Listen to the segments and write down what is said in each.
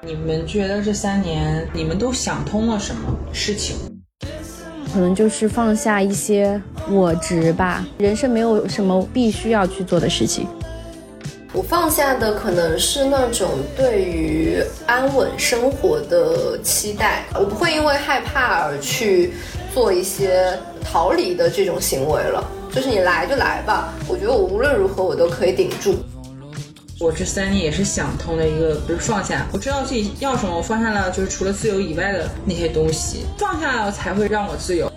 你们觉得这三年你们都想通了什么事情？可能就是放下一些我执吧，人生没有什么必须要去做的事情。我放下的可能是那种对于安稳生活的期待，我不会因为害怕而去做一些逃离的这种行为了。就是你来就来吧，我觉得我无论如何我都可以顶住。我这三年也是想通了一个，不是放下，我知道自己要什么，我放下了，就是除了自由以外的那些东西，放下了才会让我自由。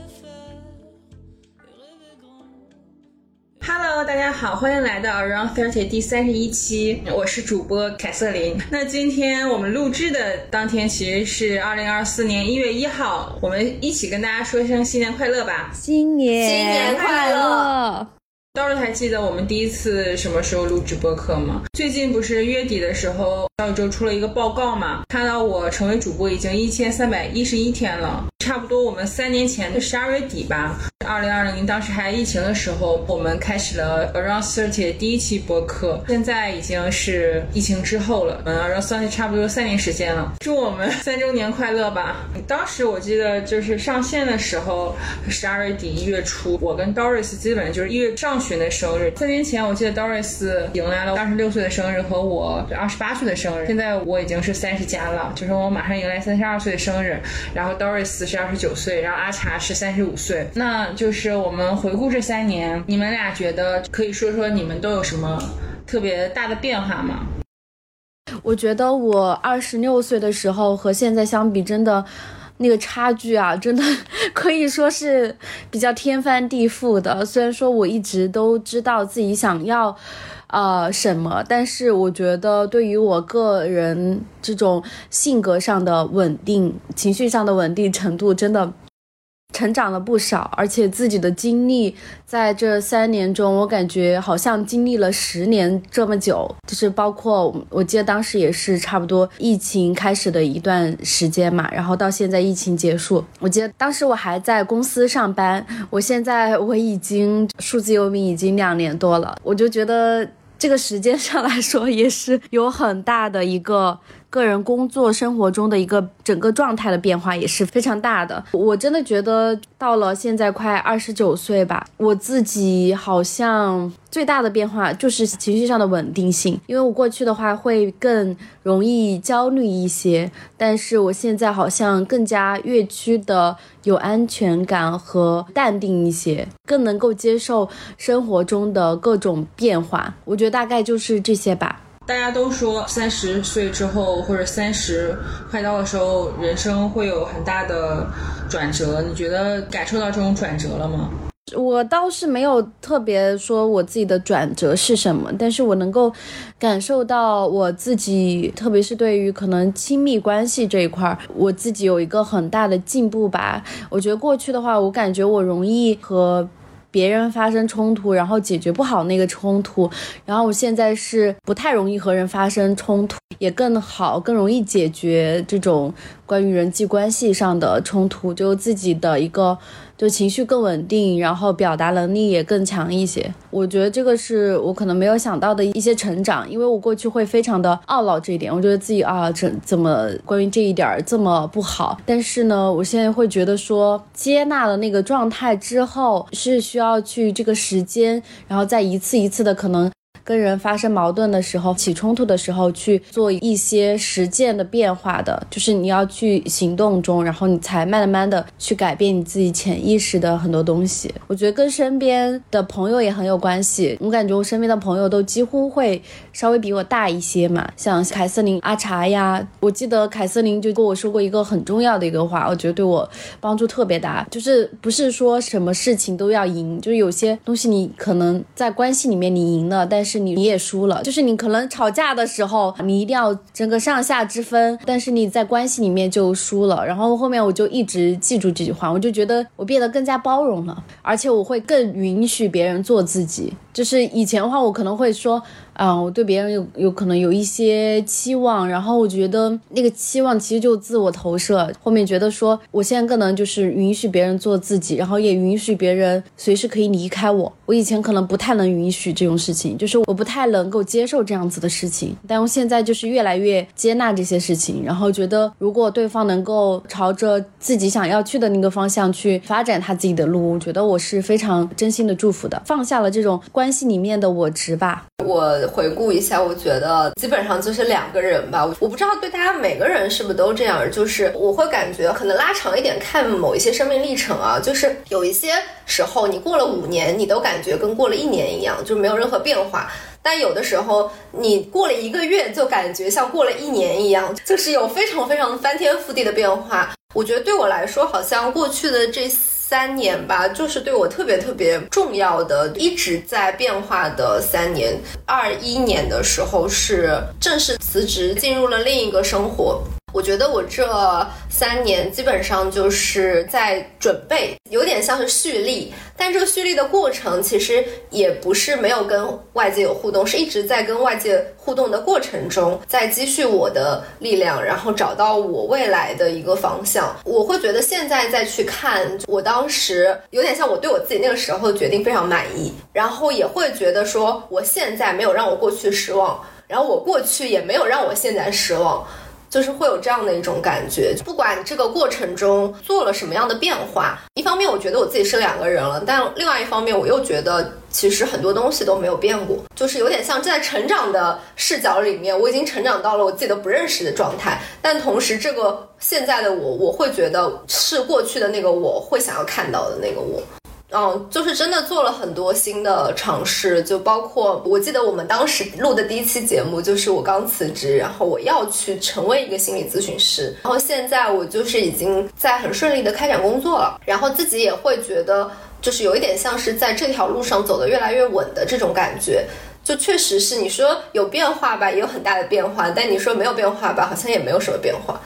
Hello，大家好，欢迎来到 Around Thirty 第三十一期，我是主播凯瑟琳。那今天我们录制的当天其实是二零二四年一月一号，我们一起跟大家说一声新年快乐吧！新年新年快乐！Doris 还记得我们第一次什么时候录直播课吗？最近不是月底的时候，小宇宙出了一个报告嘛，看到我成为主播已经一千三百一十一天了。差不多，我们三年前的十二月底吧，二零二零当时还疫情的时候，我们开始了 Around Thirty 第一期播客。现在已经是疫情之后了，嗯，Around Thirty 差不多三年时间了。祝我们 三周年快乐吧！当时我记得就是上线的时候，十二月底一月初，我跟 Doris 基本就是一月上旬的生日。三年前，我记得 Doris 迎来了二十六岁的生日和我二十八岁的生日。现在我已经是三十加了，就是我马上迎来三十二岁的生日，然后 Doris。是二十九岁，然后阿茶是三十五岁，那就是我们回顾这三年，你们俩觉得可以说说你们都有什么特别大的变化吗？我觉得我二十六岁的时候和现在相比，真的那个差距啊，真的 可以说是比较天翻地覆的。虽然说我一直都知道自己想要。呃，什么？但是我觉得，对于我个人这种性格上的稳定、情绪上的稳定程度，真的。成长了不少，而且自己的经历在这三年中，我感觉好像经历了十年这么久。就是包括我记得当时也是差不多疫情开始的一段时间嘛，然后到现在疫情结束，我记得当时我还在公司上班，我现在我已经数字游民已经两年多了，我就觉得这个时间上来说也是有很大的一个。个人工作生活中的一个整个状态的变化也是非常大的。我真的觉得到了现在快二十九岁吧，我自己好像最大的变化就是情绪上的稳定性。因为我过去的话会更容易焦虑一些，但是我现在好像更加越趋的有安全感和淡定一些，更能够接受生活中的各种变化。我觉得大概就是这些吧。大家都说三十岁之后或者三十快到的时候，人生会有很大的转折。你觉得感受到这种转折了吗？我倒是没有特别说我自己的转折是什么，但是我能够感受到我自己，特别是对于可能亲密关系这一块，我自己有一个很大的进步吧。我觉得过去的话，我感觉我容易和。别人发生冲突，然后解决不好那个冲突，然后我现在是不太容易和人发生冲突，也更好，更容易解决这种关于人际关系上的冲突，就自己的一个。就情绪更稳定，然后表达能力也更强一些。我觉得这个是我可能没有想到的一些成长，因为我过去会非常的懊恼这一点，我觉得自己啊，怎怎么关于这一点这么不好。但是呢，我现在会觉得说，接纳了那个状态之后，是需要都要去这个时间，然后再一次一次的可能。跟人发生矛盾的时候，起冲突的时候，去做一些实践的变化的，就是你要去行动中，然后你才慢慢的去改变你自己潜意识的很多东西。我觉得跟身边的朋友也很有关系。我感觉我身边的朋友都几乎会稍微比我大一些嘛，像凯瑟琳、阿茶呀。我记得凯瑟琳就跟我说过一个很重要的一个话，我觉得对我帮助特别大，就是不是说什么事情都要赢，就是有些东西你可能在关系里面你赢了，但是。你你也输了，就是你可能吵架的时候，你一定要争个上下之分，但是你在关系里面就输了。然后后面我就一直记住这句话，我就觉得我变得更加包容了，而且我会更允许别人做自己。就是以前的话，我可能会说。啊，我对别人有有可能有一些期望，然后我觉得那个期望其实就自我投射。后面觉得说，我现在更能就是允许别人做自己，然后也允许别人随时可以离开我。我以前可能不太能允许这种事情，就是我不太能够接受这样子的事情。但我现在就是越来越接纳这些事情，然后觉得如果对方能够朝着自己想要去的那个方向去发展他自己的路，我觉得我是非常真心的祝福的，放下了这种关系里面的我执吧。我回顾一下，我觉得基本上就是两个人吧。我不知道对大家每个人是不是都这样，就是我会感觉可能拉长一点看某一些生命历程啊，就是有一些时候你过了五年，你都感觉跟过了一年一样，就没有任何变化；但有的时候你过了一个月，就感觉像过了一年一样，就是有非常非常翻天覆地的变化。我觉得对我来说，好像过去的这。三年吧，就是对我特别特别重要的，一直在变化的三年。二一年的时候是正式辞职，进入了另一个生活。我觉得我这三年基本上就是在准备，有点像是蓄力，但这个蓄力的过程其实也不是没有跟外界有互动，是一直在跟外界互动的过程中，在积蓄我的力量，然后找到我未来的一个方向。我会觉得现在再去看，我当时有点像我对我自己那个时候的决定非常满意，然后也会觉得说我现在没有让我过去失望，然后我过去也没有让我现在失望。就是会有这样的一种感觉，不管这个过程中做了什么样的变化，一方面我觉得我自己是两个人了，但另外一方面我又觉得其实很多东西都没有变过，就是有点像在成长的视角里面，我已经成长到了我自己都不认识的状态，但同时这个现在的我，我会觉得是过去的那个我会想要看到的那个我。嗯，就是真的做了很多新的尝试，就包括我记得我们当时录的第一期节目，就是我刚辞职，然后我要去成为一个心理咨询师，然后现在我就是已经在很顺利的开展工作了，然后自己也会觉得就是有一点像是在这条路上走得越来越稳的这种感觉，就确实是你说有变化吧，也有很大的变化，但你说没有变化吧，好像也没有什么变化。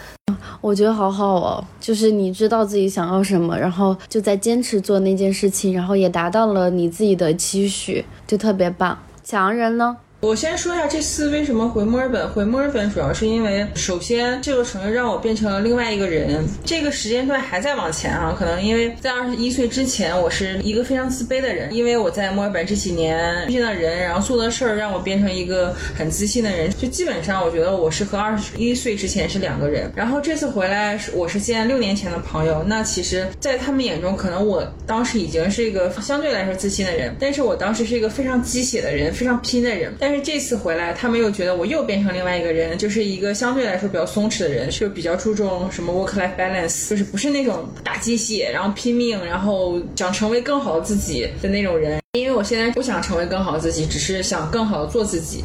我觉得好好哦，就是你知道自己想要什么，然后就在坚持做那件事情，然后也达到了你自己的期许，就特别棒。强人呢？我先说一下这次为什么回墨尔本。回墨尔本主要是因为，首先这个城市让我变成了另外一个人。这个时间段还在往前啊，可能因为在二十一岁之前，我是一个非常自卑的人。因为我在墨尔本这几年遇见的人，然后做的事儿，让我变成一个很自信的人。就基本上，我觉得我是和二十一岁之前是两个人。然后这次回来，我是见六年前的朋友。那其实，在他们眼中，可能我当时已经是一个相对来说自信的人，但是我当时是一个非常鸡血的人，非常拼的人。但是这次回来，他们又觉得我又变成另外一个人，就是一个相对来说比较松弛的人，就比较注重什么 work-life balance，就是不是那种打鸡血，然后拼命，然后想成为更好的自己的那种人。因为我现在不想成为更好的自己，只是想更好的做自己。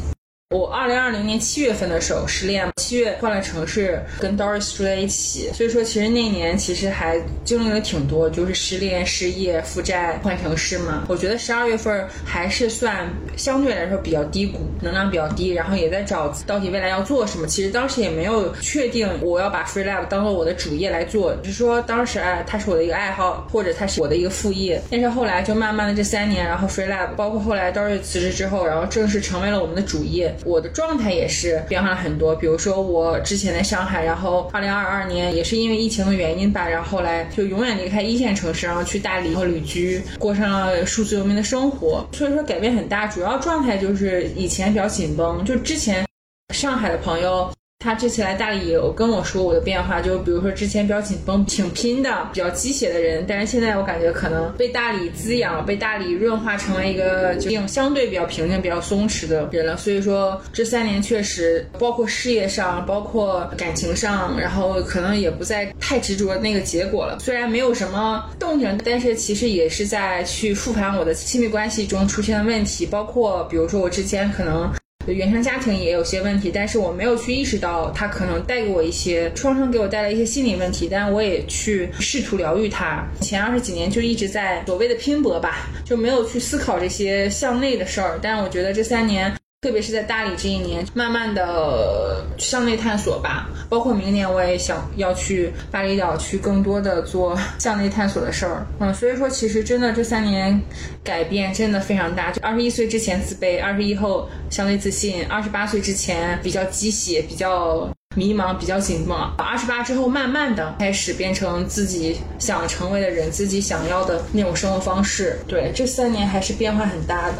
我二零二零年七月份的时候失恋，七月换了城市，跟 Doris 住在一起，所以说其实那年其实还经历了挺多，就是失恋、失业、负债、换城市嘛。我觉得十二月份还是算相对来说比较低谷，能量比较低，然后也在找到底未来要做什么。其实当时也没有确定我要把 Free Lab 当做我的主业来做，只是说当时哎，它是我的一个爱好，或者它是我的一个副业。但是后来就慢慢的这三年，然后 Free Lab 包括后来 Doris 辞职之后，然后正式成为了我们的主业。我的状态也是变化了很多，比如说我之前在上海，然后二零二二年也是因为疫情的原因吧，然后后来就永远离开一线城市，然后去大理和旅居，过上了数字游民的生活，所以说改变很大。主要状态就是以前比较紧绷，就之前上海的朋友。他这次来大理有跟我说我的变化，就比如说之前比较紧绷、挺拼的、比较鸡血的人，但是现在我感觉可能被大理滋养、被大理润化成为一个就相对比较平静、比较松弛的人了。所以说这三年确实，包括事业上、包括感情上，然后可能也不再太执着那个结果了。虽然没有什么动静，但是其实也是在去复盘我的亲密关系中出现的问题，包括比如说我之前可能。原生家庭也有些问题，但是我没有去意识到它可能带给我一些创伤，给我带来一些心理问题。但我也去试图疗愈它。前二十几年就一直在所谓的拼搏吧，就没有去思考这些向内的事儿。但我觉得这三年特别是在大理这一年，慢慢的向内探索吧。包括明年我也想要去巴厘岛，去更多的做向内探索的事儿。嗯，所以说其实真的这三年改变真的非常大。就二十一岁之前自卑，二十一后相对自信，二十八岁之前比较鸡血，比较迷茫，比较紧绷。二十八之后，慢慢的开始变成自己想成为的人，自己想要的那种生活方式。对，这三年还是变化很大的。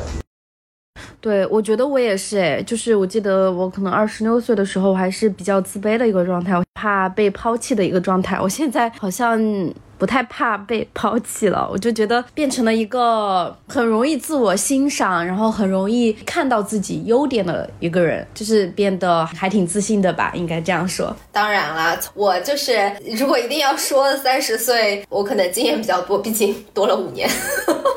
对，我觉得我也是哎，就是我记得我可能二十六岁的时候还是比较自卑的一个状态，怕被抛弃的一个状态。我现在好像。不太怕被抛弃了，我就觉得变成了一个很容易自我欣赏，然后很容易看到自己优点的一个人，就是变得还挺自信的吧，应该这样说。当然啦，我就是如果一定要说三十岁，我可能经验比较多，毕竟多了五年。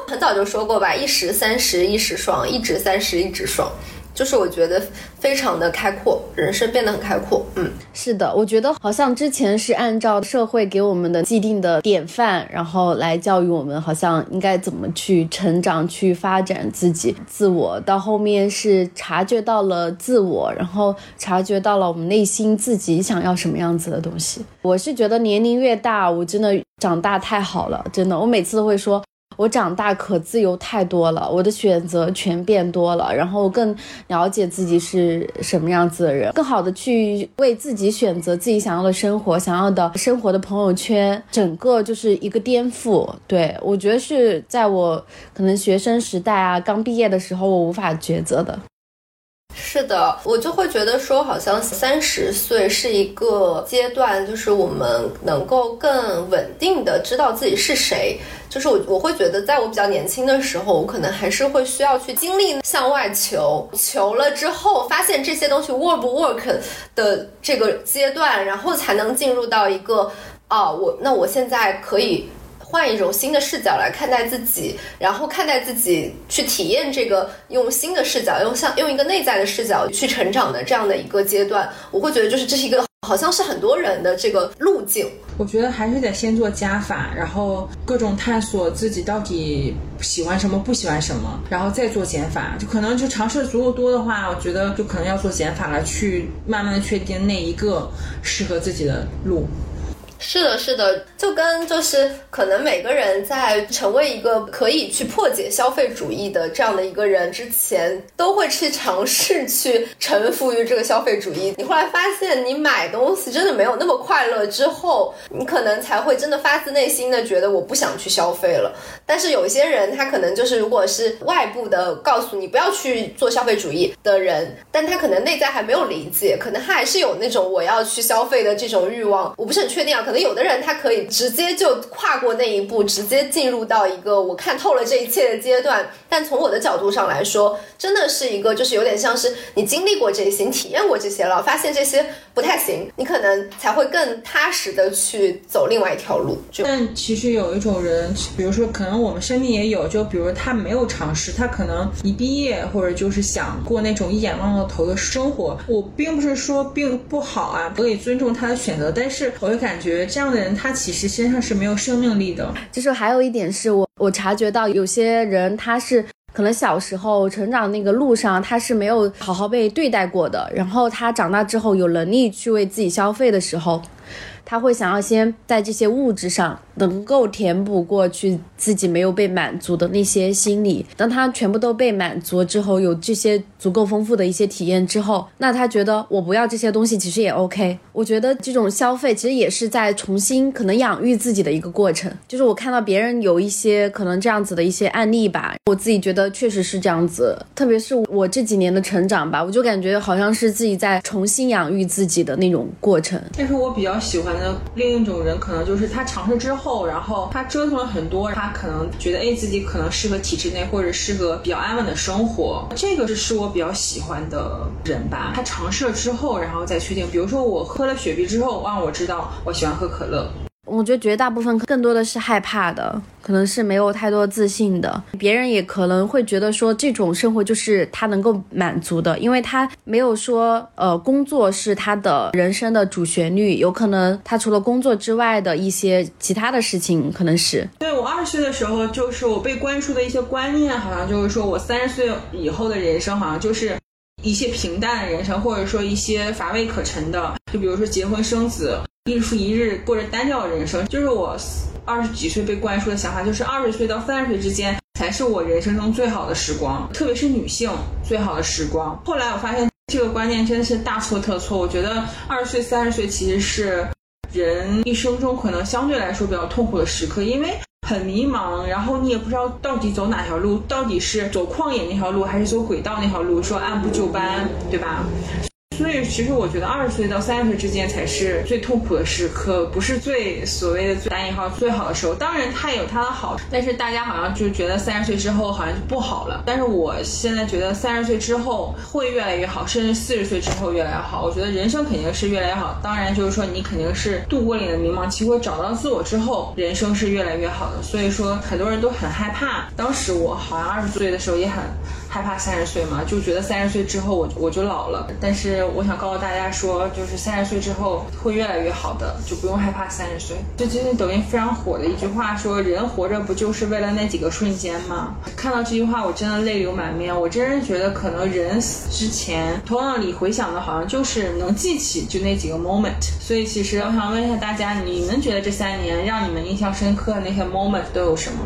很早就说过吧，一时三十一时爽，一直三十一直爽。就是我觉得非常的开阔，人生变得很开阔。嗯，是的，我觉得好像之前是按照社会给我们的既定的典范，然后来教育我们，好像应该怎么去成长、去发展自己、自我。到后面是察觉到了自我，然后察觉到了我们内心自己想要什么样子的东西。我是觉得年龄越大，我真的长大太好了，真的，我每次都会说。我长大可自由太多了，我的选择全变多了，然后更了解自己是什么样子的人，更好的去为自己选择自己想要的生活，想要的生活的朋友圈，整个就是一个颠覆。对我觉得是在我可能学生时代啊，刚毕业的时候，我无法抉择的。是的，我就会觉得说，好像三十岁是一个阶段，就是我们能够更稳定的知道自己是谁。就是我我会觉得，在我比较年轻的时候，我可能还是会需要去经历向外求，求了之后发现这些东西 work 不 work 的这个阶段，然后才能进入到一个啊，我那我现在可以。换一种新的视角来看待自己，然后看待自己，去体验这个用新的视角，用像用一个内在的视角去成长的这样的一个阶段，我会觉得就是这是一个好像是很多人的这个路径。我觉得还是得先做加法，然后各种探索自己到底喜欢什么，不喜欢什么，然后再做减法。就可能就尝试足够多的话，我觉得就可能要做减法了，去慢慢的确定那一个适合自己的路。是的，是的，就跟就是可能每个人在成为一个可以去破解消费主义的这样的一个人之前，都会去尝试去臣服于这个消费主义。你后来发现你买东西真的没有那么快乐之后，你可能才会真的发自内心的觉得我不想去消费了。但是有些人他可能就是如果是外部的告诉你不要去做消费主义的人，但他可能内在还没有理解，可能他还是有那种我要去消费的这种欲望。我不是很确定啊，可。可能有的人他可以直接就跨过那一步，直接进入到一个我看透了这一切的阶段。但从我的角度上来说，真的是一个就是有点像是你经历过这些，你体验过这些了，发现这些不太行，你可能才会更踏实的去走另外一条路。但其实有一种人，比如说可能我们身边也有，就比如他没有尝试，他可能一毕业或者就是想过那种一眼望到头的生活。我并不是说并不好啊，可以尊重他的选择，但是我就感觉。这样的人，他其实身上是没有生命力的。就是还有一点是我，我察觉到有些人，他是可能小时候成长那个路上，他是没有好好被对待过的。然后他长大之后有能力去为自己消费的时候。他会想要先在这些物质上能够填补过去自己没有被满足的那些心理。当他全部都被满足之后，有这些足够丰富的一些体验之后，那他觉得我不要这些东西其实也 OK。我觉得这种消费其实也是在重新可能养育自己的一个过程。就是我看到别人有一些可能这样子的一些案例吧，我自己觉得确实是这样子。特别是我这几年的成长吧，我就感觉好像是自己在重新养育自己的那种过程。但是我比较喜欢。那另一种人可能就是他尝试之后，然后他折腾了很多，他可能觉得哎自己可能适合体制内或者适合比较安稳的生活，这个是是我比较喜欢的人吧。他尝试了之后，然后再确定。比如说我喝了雪碧之后，让我知道我喜欢喝可乐。我觉得绝大部分更多的是害怕的，可能是没有太多自信的。别人也可能会觉得说这种生活就是他能够满足的，因为他没有说呃工作是他的人生的主旋律，有可能他除了工作之外的一些其他的事情可能是。对我二十岁的时候，就是我被灌输的一些观念，好像就是说我三十岁以后的人生好像就是。一些平淡的人生，或者说一些乏味可陈的，就比如说结婚生子，日复一日过着单调的人生。就是我二十几岁被灌输的想法，就是二十岁到三十岁之间才是我人生中最好的时光，特别是女性最好的时光。后来我发现这个观念真的是大错特错。我觉得二十岁、三十岁其实是人一生中可能相对来说比较痛苦的时刻，因为。很迷茫，然后你也不知道到底走哪条路，到底是走旷野那条路，还是走轨道那条路，说按部就班，对吧？所以，其实我觉得二十岁到三十岁之间才是最痛苦的时刻，不是最所谓的“最打引号”最好的时候。当然，它有它的好，但是大家好像就觉得三十岁之后好像就不好了。但是我现在觉得三十岁之后会越来越好，甚至四十岁之后越来越好。我觉得人生肯定是越来越好。当然，就是说你肯定是度过你的迷茫期，或找到自我之后，人生是越来越好的。所以说，很多人都很害怕。当时我好像二十岁的时候也很害怕三十岁嘛，就觉得三十岁之后我我就老了。但是我想告诉大家说，就是三十岁之后会越来越好的，就不用害怕三十岁。就最近抖音非常火的一句话说：“人活着不就是为了那几个瞬间吗？”看到这句话，我真的泪流满面。我真是觉得，可能人死之前，头脑里回想的好像就是能记起就那几个 moment。所以，其实我想问一下大家，你们觉得这三年让你们印象深刻的那些 moment 都有什么？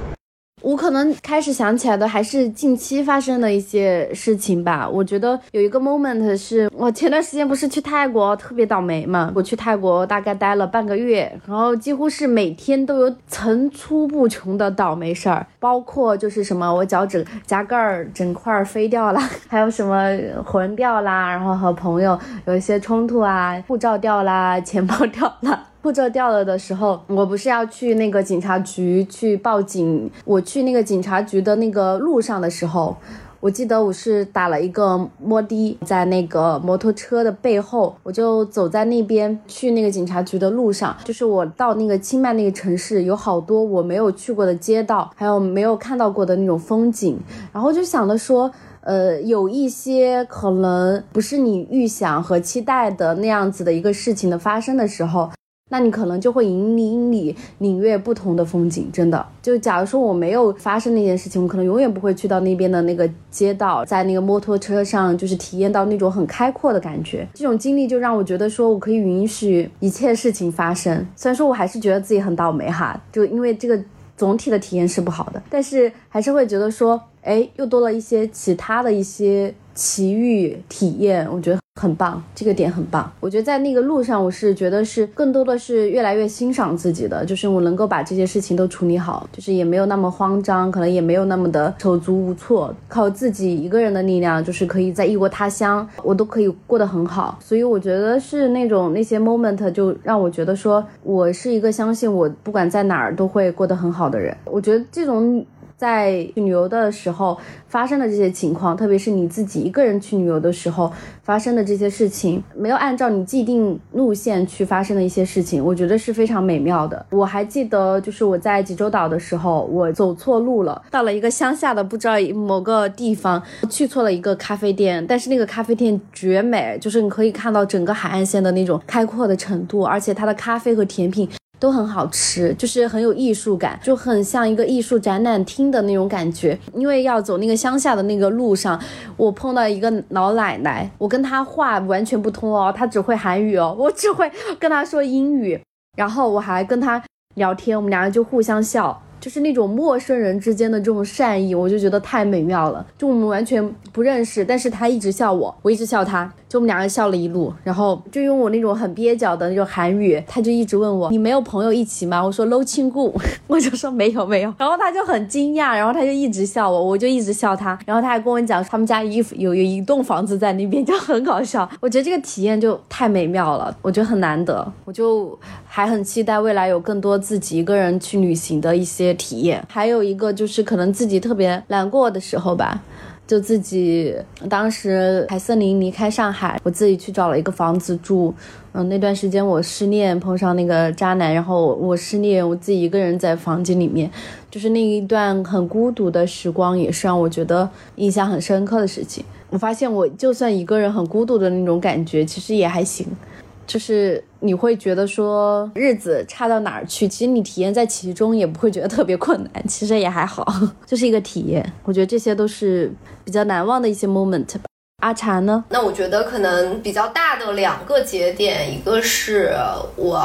我可能开始想起来的还是近期发生的一些事情吧。我觉得有一个 moment 是我前段时间不是去泰国特别倒霉嘛？我去泰国大概待了半个月，然后几乎是每天都有层出不穷的倒霉事儿，包括就是什么我脚趾甲盖儿整块飞掉了，还有什么魂掉啦，然后和朋友有一些冲突啊，护照掉啦，钱包掉了。护照掉了的时候，我不是要去那个警察局去报警。我去那个警察局的那个路上的时候，我记得我是打了一个摩的，在那个摩托车的背后，我就走在那边去那个警察局的路上。就是我到那个清迈那个城市，有好多我没有去过的街道，还有没有看到过的那种风景。然后就想着说，呃，有一些可能不是你预想和期待的那样子的一个事情的发生的时候。那你可能就会引领你领略不同的风景，真的。就假如说我没有发生那件事情，我可能永远不会去到那边的那个街道，在那个摩托车上，就是体验到那种很开阔的感觉。这种经历就让我觉得说，我可以允许一切事情发生。虽然说我还是觉得自己很倒霉哈，就因为这个总体的体验是不好的，但是还是会觉得说，哎，又多了一些其他的一些奇遇体验，我觉得。很棒，这个点很棒。我觉得在那个路上，我是觉得是更多的是越来越欣赏自己的，就是我能够把这些事情都处理好，就是也没有那么慌张，可能也没有那么的手足无措，靠自己一个人的力量，就是可以在异国他乡，我都可以过得很好。所以我觉得是那种那些 moment 就让我觉得说我是一个相信我不管在哪儿都会过得很好的人。我觉得这种。在去旅游的时候发生的这些情况，特别是你自己一个人去旅游的时候发生的这些事情，没有按照你既定路线去发生的一些事情，我觉得是非常美妙的。我还记得，就是我在济州岛的时候，我走错路了，到了一个乡下的不知道某个地方，去错了一个咖啡店，但是那个咖啡店绝美，就是你可以看到整个海岸线的那种开阔的程度，而且它的咖啡和甜品。都很好吃，就是很有艺术感，就很像一个艺术展览厅的那种感觉。因为要走那个乡下的那个路上，我碰到一个老奶奶，我跟她话完全不通哦，她只会韩语哦，我只会跟她说英语，然后我还跟她聊天，我们两个就互相笑。就是那种陌生人之间的这种善意，我就觉得太美妙了。就我们完全不认识，但是他一直笑我，我一直笑他，就我们两个笑了一路。然后就用我那种很蹩脚的那种韩语，他就一直问我：“你没有朋友一起吗？”我说：“搂亲故。” 我就说：“没有，没有。”然后他就很惊讶，然后他就一直笑我，我就一直笑他。然后他还跟我讲，他们家一有有一栋房子在那边，就很搞笑。我觉得这个体验就太美妙了，我觉得很难得。我就还很期待未来有更多自己一个人去旅行的一些。体验还有一个就是可能自己特别难过的时候吧，就自己当时凯瑟琳离开上海，我自己去找了一个房子住。嗯，那段时间我失恋，碰上那个渣男，然后我失恋，我自己一个人在房间里面，就是那一段很孤独的时光，也是让我觉得印象很深刻的事情。我发现我就算一个人很孤独的那种感觉，其实也还行。就是你会觉得说日子差到哪儿去，其实你体验在其中也不会觉得特别困难，其实也还好，就是一个体验。我觉得这些都是比较难忘的一些 moment 吧。阿茶呢？那我觉得可能比较大的两个节点，一个是我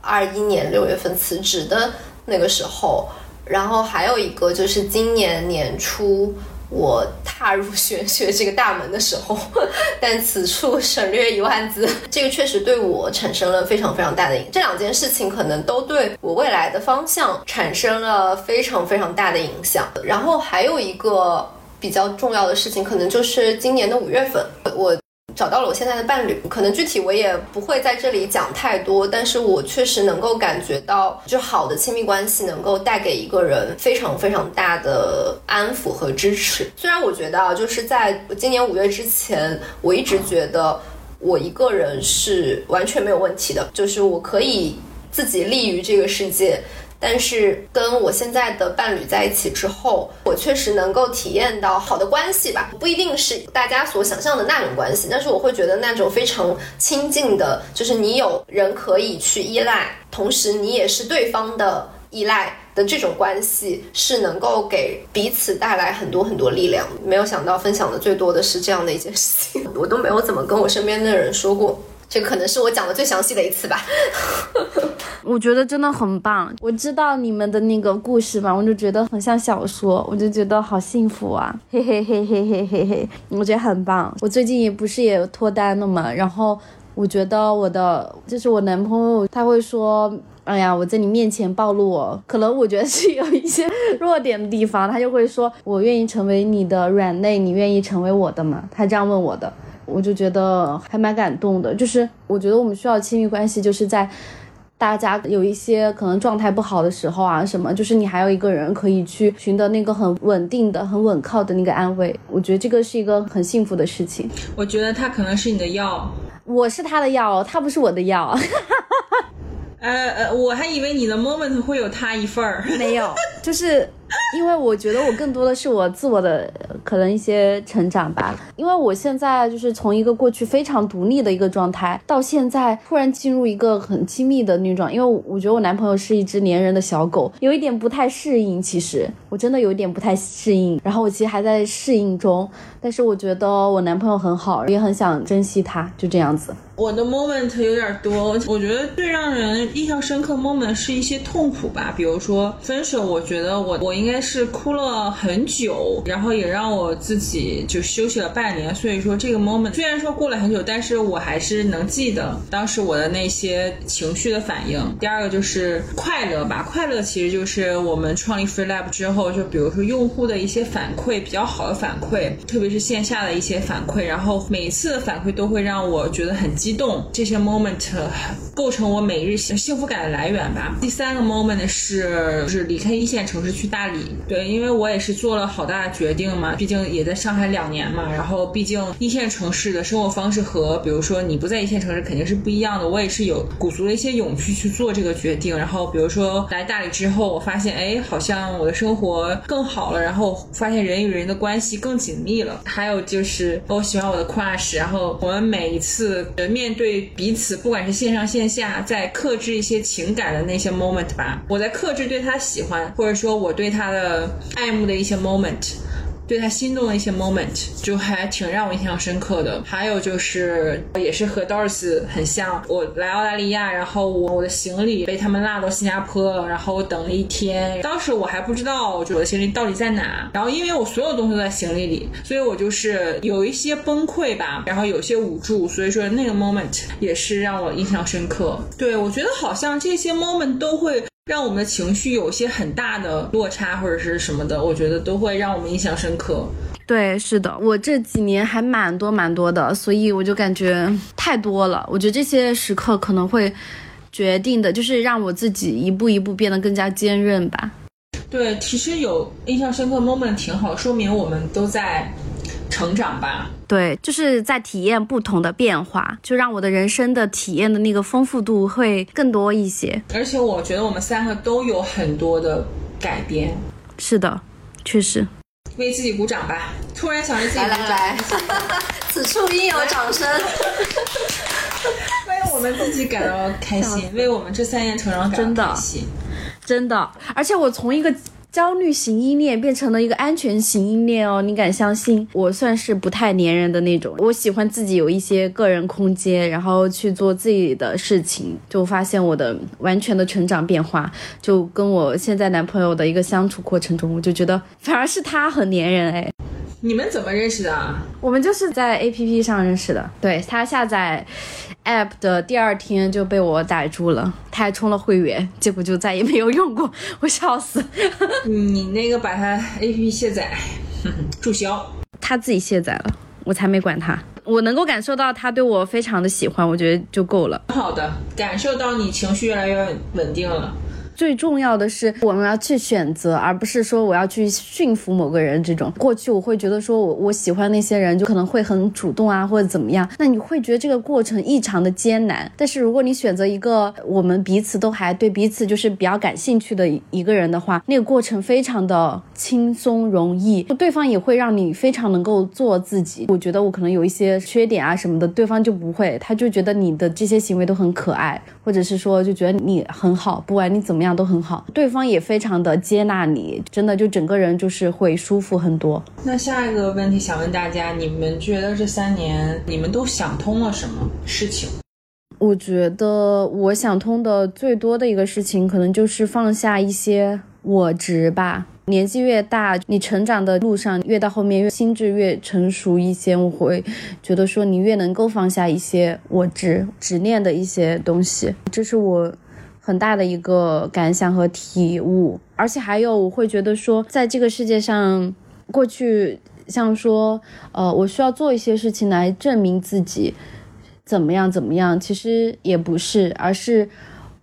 二一年六月份辞职的那个时候，然后还有一个就是今年年初我踏入玄学这个大门的时候。但此处省略一万字，这个确实对我产生了非常非常大的影。这两件事情可能都对我未来的方向产生了非常非常大的影响。然后还有一个。比较重要的事情，可能就是今年的五月份，我找到了我现在的伴侣。可能具体我也不会在这里讲太多，但是我确实能够感觉到，就好的亲密关系能够带给一个人非常非常大的安抚和支持。虽然我觉得啊，就是在今年五月之前，我一直觉得我一个人是完全没有问题的，就是我可以自己立于这个世界。但是跟我现在的伴侣在一起之后，我确实能够体验到好的关系吧，不一定是大家所想象的那种关系，但是我会觉得那种非常亲近的，就是你有人可以去依赖，同时你也是对方的依赖的这种关系，是能够给彼此带来很多很多力量。没有想到分享的最多的是这样的一件事情，我都没有怎么跟我身边的人说过。这可能是我讲的最详细的一次吧，我觉得真的很棒。我知道你们的那个故事嘛，我就觉得很像小说，我就觉得好幸福啊，嘿嘿嘿嘿嘿嘿嘿，我觉得很棒。我最近也不是也脱单了嘛，然后我觉得我的就是我男朋友他会说，哎呀，我在你面前暴露我，可能我觉得是有一些弱点的地方，他就会说我愿意成为你的软肋，你愿意成为我的吗？他这样问我的。我就觉得还蛮感动的，就是我觉得我们需要亲密关系，就是在大家有一些可能状态不好的时候啊，什么，就是你还有一个人可以去寻得那个很稳定的、很稳靠的那个安慰。我觉得这个是一个很幸福的事情。我觉得他可能是你的药，我是他的药，他不是我的药。呃呃，我还以为你的 moment 会有他一份儿，没有，就是。因为我觉得我更多的是我自我的可能一些成长吧。因为我现在就是从一个过去非常独立的一个状态，到现在突然进入一个很亲密的那种。因为我觉得我男朋友是一只粘人的小狗，有一点不太适应。其实我真的有一点不太适应。然后我其实还在适应中，但是我觉得我男朋友很好，也很想珍惜他，就这样子。我的 moment 有点多，我觉得最让人印象深刻 moment 是一些痛苦吧，比如说分手。我觉得我我应应该是哭了很久，然后也让我自己就休息了半年。所以说这个 moment 虽然说过了很久，但是我还是能记得当时我的那些情绪的反应。第二个就是快乐吧，快乐其实就是我们创立 Free Lab 之后，就比如说用户的一些反馈比较好的反馈，特别是线下的一些反馈，然后每次的反馈都会让我觉得很。激动，这些 moment 构成我每日幸福感的来源吧。第三个 moment 是就是离开一线城市去大大理，对，因为我也是做了好大的决定嘛，毕竟也在上海两年嘛，然后毕竟一线城市的生活方式和比如说你不在一线城市肯定是不一样的。我也是有鼓足了一些勇气去做这个决定。然后比如说来大理之后，我发现哎，好像我的生活更好了，然后发现人与人的关系更紧密了。还有就是我喜欢我的 crush，然后我们每一次。面对彼此，不管是线上线下，在克制一些情感的那些 moment 吧，我在克制对他喜欢，或者说我对他的爱慕的一些 moment。对他心动的一些 moment 就还挺让我印象深刻的。还有就是，也是和 Doris 很像。我来澳大利亚，然后我我的行李被他们落到新加坡了，然后我等了一天。当时我还不知道我的行李到底在哪。然后因为我所有东西都在行李里，所以我就是有一些崩溃吧，然后有些无助。所以说那个 moment 也是让我印象深刻。对我觉得好像这些 moment 都会。让我们的情绪有些很大的落差或者是什么的，我觉得都会让我们印象深刻。对，是的，我这几年还蛮多蛮多的，所以我就感觉太多了。我觉得这些时刻可能会决定的，就是让我自己一步一步变得更加坚韧吧。对，其实有印象深刻 moment 挺好，说明我们都在。成长吧，对，就是在体验不同的变化，就让我的人生的体验的那个丰富度会更多一些。而且我觉得我们三个都有很多的改变。是的，确实。为自己鼓掌吧！突然想着自己来来来，此处应有掌声。为我们自己感到开心，为我们这三年成长感到开心。真的，而且我从一个。焦虑型依恋变成了一个安全型依恋哦，你敢相信？我算是不太粘人的那种，我喜欢自己有一些个人空间，然后去做自己的事情，就发现我的完全的成长变化，就跟我现在男朋友的一个相处过程中，我就觉得反而是他很粘人哎。你们怎么认识的？我们就是在 A P P 上认识的。对他下载 App 的第二天就被我逮住了，他还充了会员，结果就再也没有用过，我笑死。你那个把他 A P P 卸载，注销。他自己卸载了，我才没管他。我能够感受到他对我非常的喜欢，我觉得就够了。好的，感受到你情绪越来越稳定了。最重要的是，我们要去选择，而不是说我要去驯服某个人。这种过去我会觉得说，我我喜欢那些人，就可能会很主动啊，或者怎么样。那你会觉得这个过程异常的艰难。但是如果你选择一个我们彼此都还对彼此就是比较感兴趣的一个人的话，那个过程非常的轻松容易，对方也会让你非常能够做自己。我觉得我可能有一些缺点啊什么的，对方就不会，他就觉得你的这些行为都很可爱，或者是说就觉得你很好，不管你怎么样。都很好，对方也非常的接纳你，真的就整个人就是会舒服很多。那下一个问题想问大家，你们觉得这三年你们都想通了什么事情？我觉得我想通的最多的一个事情，可能就是放下一些我执吧。年纪越大，你成长的路上越到后面，越心智越成熟一些，我会觉得说你越能够放下一些我执、执念的一些东西。这是我。很大的一个感想和体悟，而且还有我会觉得说，在这个世界上，过去像说，呃，我需要做一些事情来证明自己，怎么样怎么样，其实也不是，而是。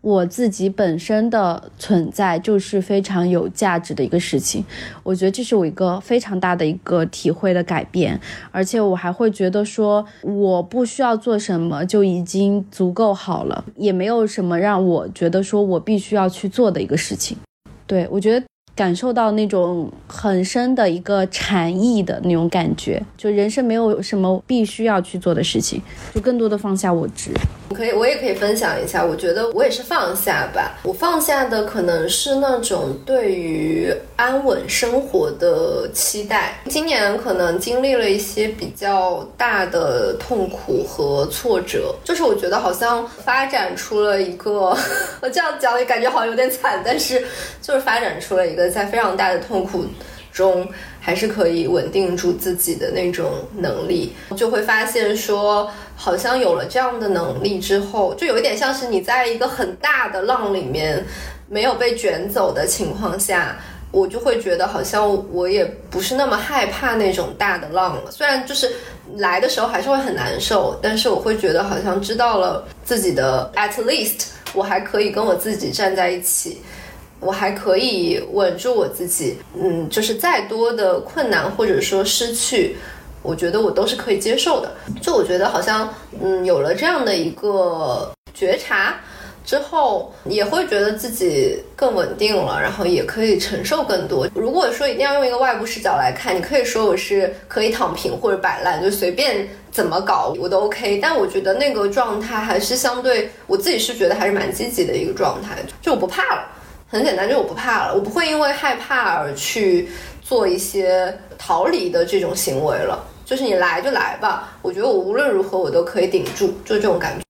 我自己本身的存在就是非常有价值的一个事情，我觉得这是我一个非常大的一个体会的改变，而且我还会觉得说，我不需要做什么就已经足够好了，也没有什么让我觉得说我必须要去做的一个事情。对我觉得感受到那种很深的一个禅意的那种感觉，就人生没有什么必须要去做的事情，就更多的放下我执。可以，我也可以分享一下。我觉得我也是放下吧。我放下的可能是那种对于安稳生活的期待。今年可能经历了一些比较大的痛苦和挫折，就是我觉得好像发展出了一个，我这样讲也感觉好像有点惨，但是就是发展出了一个在非常大的痛苦中还是可以稳定住自己的那种能力，就会发现说。好像有了这样的能力之后，就有一点像是你在一个很大的浪里面没有被卷走的情况下，我就会觉得好像我也不是那么害怕那种大的浪了。虽然就是来的时候还是会很难受，但是我会觉得好像知道了自己的 at least，我还可以跟我自己站在一起，我还可以稳住我自己。嗯，就是再多的困难或者说失去。我觉得我都是可以接受的，就我觉得好像，嗯，有了这样的一个觉察之后，也会觉得自己更稳定了，然后也可以承受更多。如果说一定要用一个外部视角来看，你可以说我是可以躺平或者摆烂，就随便怎么搞我都 OK。但我觉得那个状态还是相对我自己是觉得还是蛮积极的一个状态，就我不怕了，很简单，就我不怕了，我不会因为害怕而去做一些逃离的这种行为了。就是你来就来吧，我觉得我无论如何我都可以顶住，就这种感觉。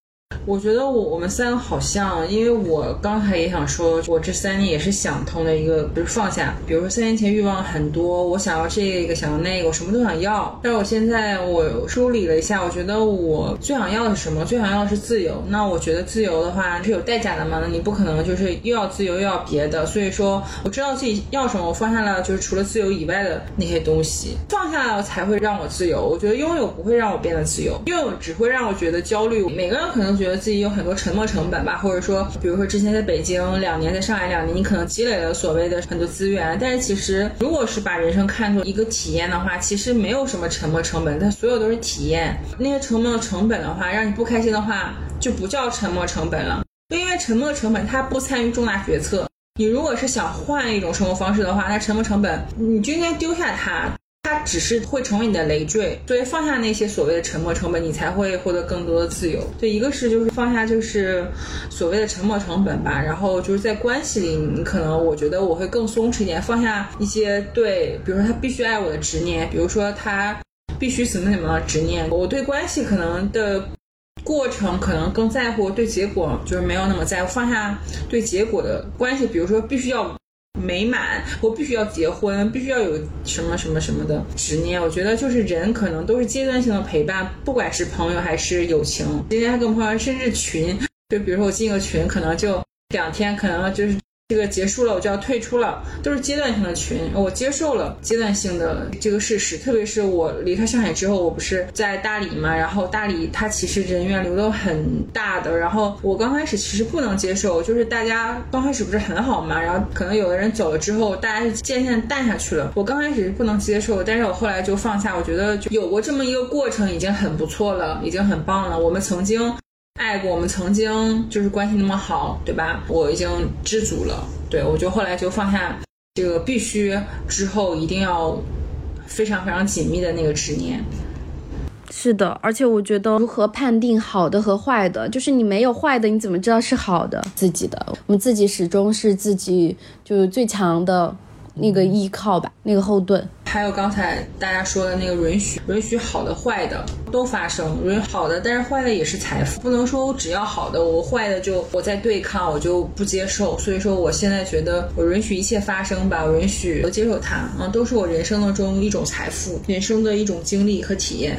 我觉得我我们三个好像，因为我刚才也想说，我这三年也是想通的一个，比如放下。比如说三年前欲望很多，我想要这个，想要那个，我什么都想要。但是我现在我梳理了一下，我觉得我最想要的是什么？最想要的是自由。那我觉得自由的话是有代价的嘛？那你不可能就是又要自由又要别的。所以说我知道自己要什么，我放下了就是除了自由以外的那些东西，放下了才会让我自由。我觉得拥有不会让我变得自由，拥有只会让我觉得焦虑。每个人可能觉得。得自己有很多沉没成本吧，或者说，比如说之前在北京两年，在上海两年，你可能积累了所谓的很多资源，但是其实如果是把人生看作一个体验的话，其实没有什么沉没成本，它所有都是体验。那些沉没成本的话，让你不开心的话，就不叫沉没成本了，就因为沉没成本它不参与重大决策。你如果是想换一种生活方式的话，那沉没成本你就应该丢下它。它只是会成为你的累赘。所以放下那些所谓的沉没成本，你才会获得更多的自由。对，一个是就是放下就是所谓的沉没成本吧，然后就是在关系里，你可能我觉得我会更松弛一点，放下一些对，比如说他必须爱我的执念，比如说他必须怎么怎么执念，我对关系可能的。过程可能更在乎，对结果就是没有那么在乎。放下对结果的关系，比如说必须要美满，我必须要结婚，必须要有什么什么什么的执念。我觉得就是人可能都是阶段性的陪伴，不管是朋友还是友情。今天还跟朋友甚至群，就比如说我进个群，可能就两天，可能就是。这个结束了，我就要退出了，都是阶段性的群，我接受了阶段性的这个事实。特别是我离开上海之后，我不是在大理嘛，然后大理它其实人员流动很大的，然后我刚开始其实不能接受，就是大家刚开始不是很好嘛，然后可能有的人走了之后，大家是渐渐淡下去了。我刚开始是不能接受，但是我后来就放下，我觉得就有过这么一个过程已经很不错了，已经很棒了。我们曾经。爱过我们曾经就是关系那么好，对吧？我已经知足了。对我就后来就放下这个必须之后一定要非常非常紧密的那个执念。是的，而且我觉得如何判定好的和坏的，就是你没有坏的，你怎么知道是好的？自己的，我们自己始终是自己就是最强的。那个依靠吧，那个后盾，还有刚才大家说的那个允许，允许好的坏的都发生，允许好的，但是坏的也是财富，不能说我只要好的，我坏的就我在对抗，我就不接受。所以说，我现在觉得我允许一切发生吧，我允许我接受它，嗯，都是我人生当中一种财富，人生的一种经历和体验，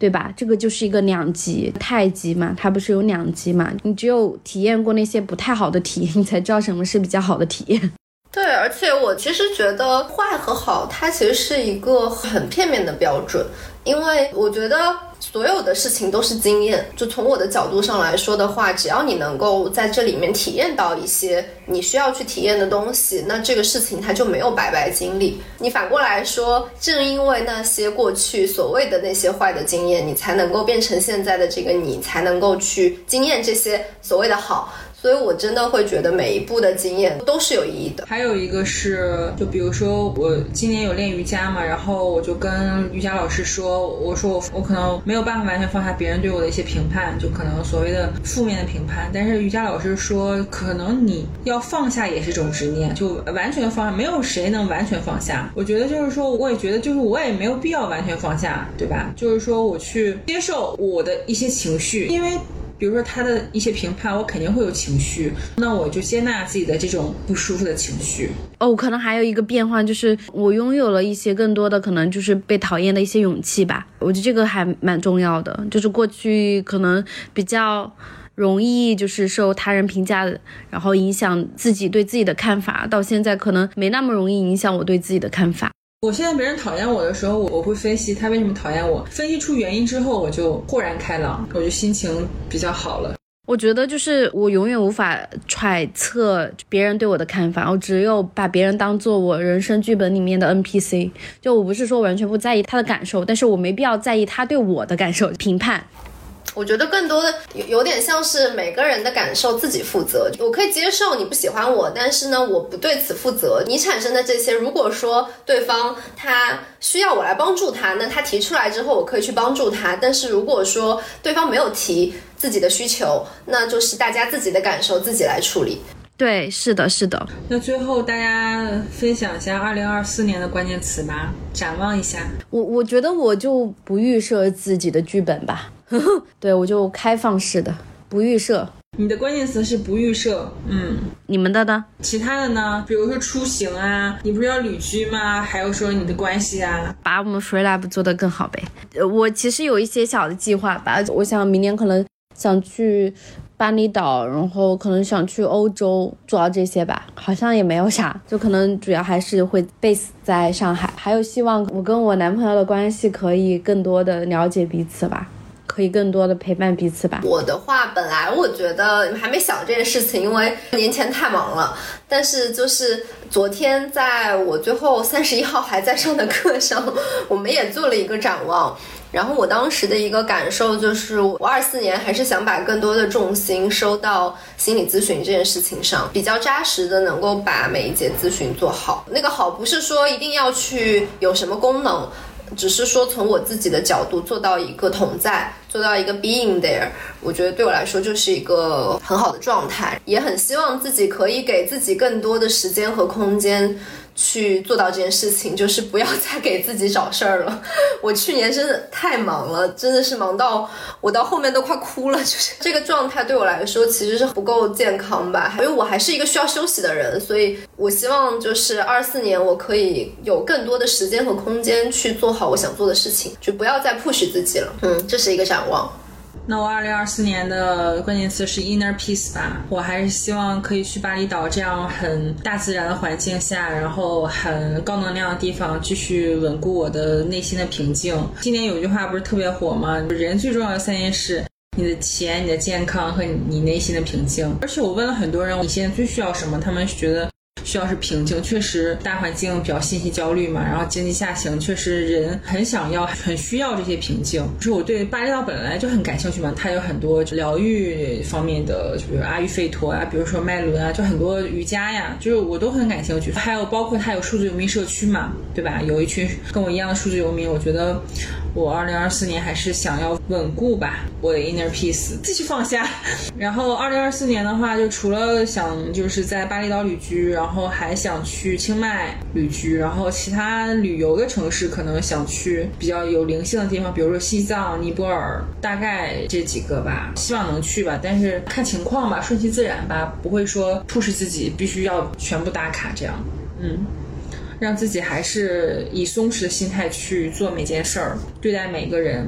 对吧？这个就是一个两极太极嘛，它不是有两极嘛？你只有体验过那些不太好的体验，你才知道什么是比较好的体验。对，而且我其实觉得坏和好，它其实是一个很片面的标准，因为我觉得所有的事情都是经验。就从我的角度上来说的话，只要你能够在这里面体验到一些你需要去体验的东西，那这个事情它就没有白白经历。你反过来说，正因为那些过去所谓的那些坏的经验，你才能够变成现在的这个你，才能够去经验这些所谓的好。所以，我真的会觉得每一步的经验都是有意义的。还有一个是，就比如说我今年有练瑜伽嘛，然后我就跟瑜伽老师说，我说我我可能没有办法完全放下别人对我的一些评判，就可能所谓的负面的评判。但是瑜伽老师说，可能你要放下也是一种执念，就完全放下，没有谁能完全放下。我觉得就是说，我也觉得就是我也没有必要完全放下，对吧？就是说我去接受我的一些情绪，因为。比如说他的一些评判，我肯定会有情绪，那我就接纳自己的这种不舒服的情绪。哦，可能还有一个变化，就是我拥有了一些更多的可能就是被讨厌的一些勇气吧。我觉得这个还蛮重要的，就是过去可能比较容易就是受他人评价，然后影响自己对自己的看法，到现在可能没那么容易影响我对自己的看法。我现在别人讨厌我的时候，我我会分析他为什么讨厌我，分析出原因之后，我就豁然开朗，我就心情比较好了。我觉得就是我永远无法揣测别人对我的看法，我只有把别人当做我人生剧本里面的 NPC。就我不是说完全不在意他的感受，但是我没必要在意他对我的感受评判。我觉得更多的有有点像是每个人的感受自己负责。我可以接受你不喜欢我，但是呢，我不对此负责。你产生的这些，如果说对方他需要我来帮助他，那他提出来之后，我可以去帮助他。但是如果说对方没有提自己的需求，那就是大家自己的感受自己来处理。对，是的，是的。那最后大家分享一下二零二四年的关键词吧，展望一下。我我觉得我就不预设自己的剧本吧。对，我就开放式的，不预设。你的关键词是不预设，嗯，你们的呢？其他的呢？比如说出行啊，你不是要旅居吗？还有说你的关系啊，把我们 Free Lab 做得更好呗。我其实有一些小的计划吧，我想明年可能想去巴厘岛，然后可能想去欧洲，主要这些吧，好像也没有啥，就可能主要还是会 base 在上海。还有希望我跟我男朋友的关系可以更多的了解彼此吧。可以更多的陪伴彼此吧。我的话，本来我觉得还没想这件事情，因为年前太忙了。但是就是昨天在我最后三十一号还在上的课上，我们也做了一个展望。然后我当时的一个感受就是，我二四年还是想把更多的重心收到心理咨询这件事情上，比较扎实的能够把每一节咨询做好。那个好不是说一定要去有什么功能，只是说从我自己的角度做到一个同在，做到一个 being there，我觉得对我来说就是一个很好的状态，也很希望自己可以给自己更多的时间和空间。去做到这件事情，就是不要再给自己找事儿了。我去年真的太忙了，真的是忙到我到后面都快哭了。就是这个状态对我来说其实是不够健康吧，因为我还是一个需要休息的人，所以我希望就是二四年我可以有更多的时间和空间去做好我想做的事情，就不要再 push 自己了。嗯，这是一个展望。那我二零二四年的关键词是 inner peace 吧，我还是希望可以去巴厘岛这样很大自然的环境下，然后很高能量的地方，继续稳固我的内心的平静。今年有句话不是特别火吗？人最重要的三件事：你的钱、你的健康和你内心的平静。而且我问了很多人，你现在最需要什么？他们觉得。需要是平静，确实大环境比较信息焦虑嘛，然后经济下行，确实人很想要、很需要这些平静。就是我对巴厘岛本来就很感兴趣嘛，它有很多疗愈方面的，就比如阿育吠陀啊，比如说麦伦啊，就很多瑜伽呀，就是我都很感兴趣。还有包括它有数字游民社区嘛，对吧？有一群跟我一样的数字游民，我觉得。我二零二四年还是想要稳固吧，我的 inner peace 继续放下。然后二零二四年的话，就除了想就是在巴厘岛旅居，然后还想去清迈旅居，然后其他旅游的城市可能想去比较有灵性的地方，比如说西藏、尼泊尔，大概这几个吧，希望能去吧。但是看情况吧，顺其自然吧，不会说迫使自己必须要全部打卡这样。嗯。让自己还是以松弛的心态去做每件事儿，对待每个人。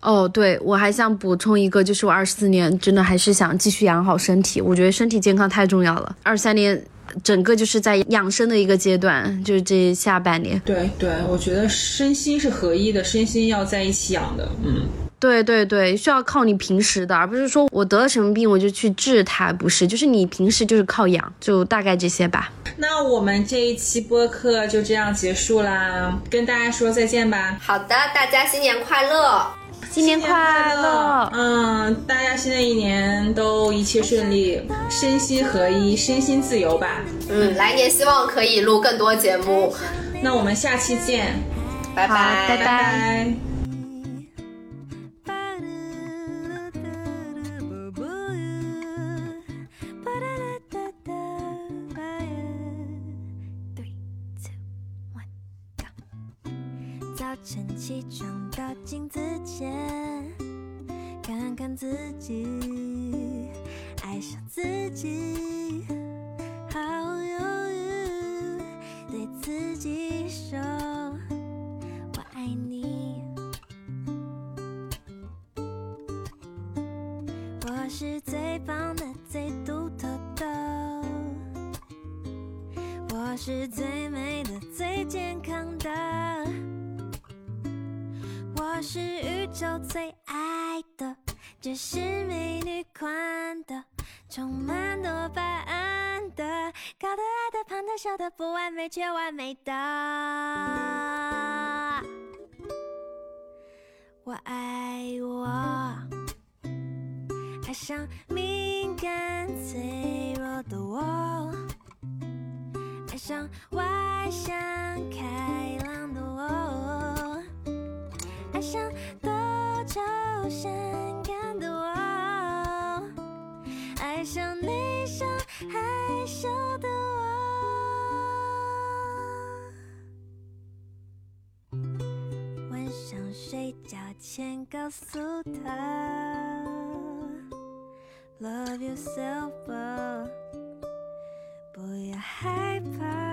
哦，对，我还想补充一个，就是我二四年真的还是想继续养好身体，我觉得身体健康太重要了。二三年整个就是在养生的一个阶段，就是这下半年。对对，我觉得身心是合一的，身心要在一起养的。嗯。对对对，需要靠你平时的，而不是说我得了什么病我就去治它，不是，就是你平时就是靠养，就大概这些吧。那我们这一期播客就这样结束啦，跟大家说再见吧。好的，大家新年快乐，新年快乐。嗯，大家新的一年都一切顺利，身心合一，身心自由吧。嗯，来年希望可以录更多节目。那我们下期见，拜拜，拜拜。晨这是美女款的，充满多巴胺的，高的矮的胖的瘦的，不完美却完美的。我爱我，爱上敏感脆弱的我，爱上外向开朗的我。爱上多愁善爱上内向害羞的我。晚上睡觉前告诉他，Love yourself，不要害怕，